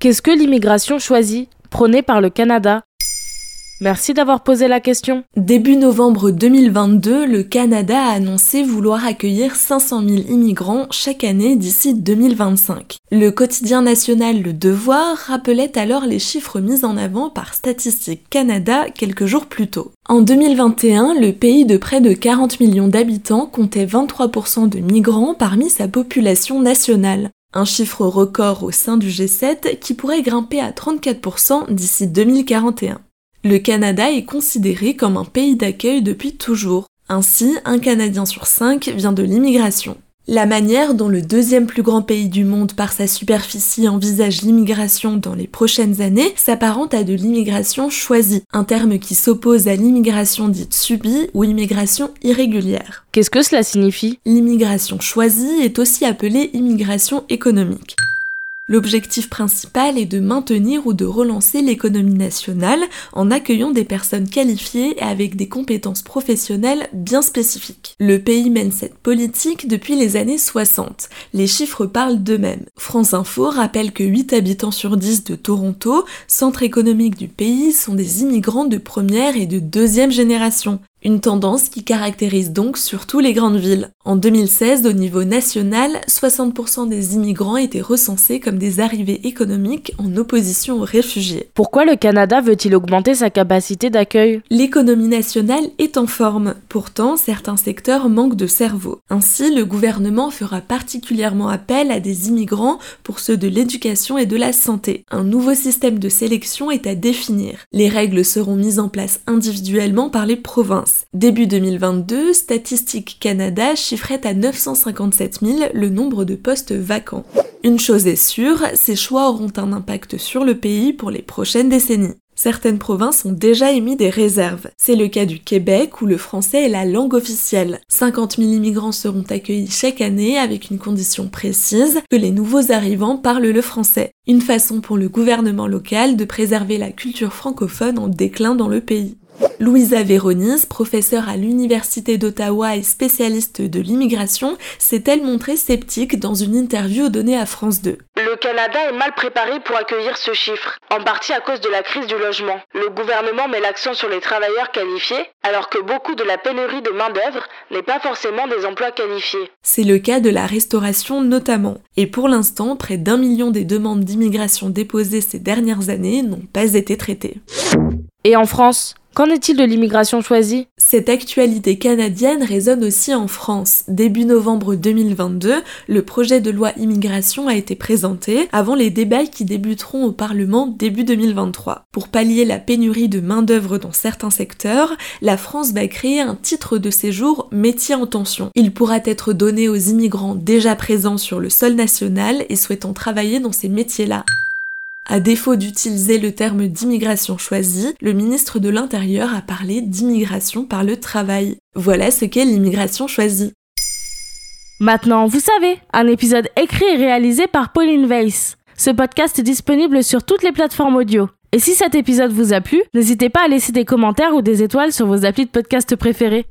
Qu'est-ce que l'immigration choisie, prônée par le Canada Merci d'avoir posé la question. Début novembre 2022, le Canada a annoncé vouloir accueillir 500 000 immigrants chaque année d'ici 2025. Le quotidien national Le Devoir rappelait alors les chiffres mis en avant par Statistique Canada quelques jours plus tôt. En 2021, le pays de près de 40 millions d'habitants comptait 23% de migrants parmi sa population nationale. Un chiffre record au sein du G7 qui pourrait grimper à 34% d'ici 2041. Le Canada est considéré comme un pays d'accueil depuis toujours. Ainsi, un Canadien sur cinq vient de l'immigration. La manière dont le deuxième plus grand pays du monde par sa superficie envisage l'immigration dans les prochaines années s'apparente à de l'immigration choisie, un terme qui s'oppose à l'immigration dite subie ou immigration irrégulière. Qu'est-ce que cela signifie? L'immigration choisie est aussi appelée immigration économique. L'objectif principal est de maintenir ou de relancer l'économie nationale en accueillant des personnes qualifiées et avec des compétences professionnelles bien spécifiques. Le pays mène cette politique depuis les années 60. Les chiffres parlent d'eux-mêmes. France Info rappelle que 8 habitants sur 10 de Toronto, centre économique du pays, sont des immigrants de première et de deuxième génération. Une tendance qui caractérise donc surtout les grandes villes. En 2016, au niveau national, 60% des immigrants étaient recensés comme des arrivées économiques en opposition aux réfugiés. Pourquoi le Canada veut-il augmenter sa capacité d'accueil? L'économie nationale est en forme, pourtant certains secteurs manquent de cerveau. Ainsi, le gouvernement fera particulièrement appel à des immigrants pour ceux de l'éducation et de la santé. Un nouveau système de sélection est à définir. Les règles seront mises en place individuellement par les provinces. Début 2022, Statistique Canada chiffrait à 957 000 le nombre de postes vacants. Une chose est sûre, ces choix auront un impact sur le pays pour les prochaines décennies. Certaines provinces ont déjà émis des réserves. C'est le cas du Québec où le français est la langue officielle. 50 000 immigrants seront accueillis chaque année avec une condition précise, que les nouveaux arrivants parlent le français. Une façon pour le gouvernement local de préserver la culture francophone en déclin dans le pays. Louisa Véronis, professeure à l'Université d'Ottawa et spécialiste de l'immigration, s'est-elle montrée sceptique dans une interview donnée à France 2. Le Canada est mal préparé pour accueillir ce chiffre, en partie à cause de la crise du logement. Le gouvernement met l'accent sur les travailleurs qualifiés, alors que beaucoup de la pénurie de main-d'œuvre n'est pas forcément des emplois qualifiés. C'est le cas de la restauration notamment. Et pour l'instant, près d'un million des demandes d'immigration déposées ces dernières années n'ont pas été traitées. Et en France? Qu'en est-il de l'immigration choisie? Cette actualité canadienne résonne aussi en France. Début novembre 2022, le projet de loi immigration a été présenté avant les débats qui débuteront au Parlement début 2023. Pour pallier la pénurie de main-d'œuvre dans certains secteurs, la France va créer un titre de séjour métier en tension. Il pourra être donné aux immigrants déjà présents sur le sol national et souhaitant travailler dans ces métiers-là. À défaut d'utiliser le terme d'immigration choisie, le ministre de l'Intérieur a parlé d'immigration par le travail. Voilà ce qu'est l'immigration choisie. Maintenant, vous savez, un épisode écrit et réalisé par Pauline Weiss. Ce podcast est disponible sur toutes les plateformes audio. Et si cet épisode vous a plu, n'hésitez pas à laisser des commentaires ou des étoiles sur vos applis de podcast préférés.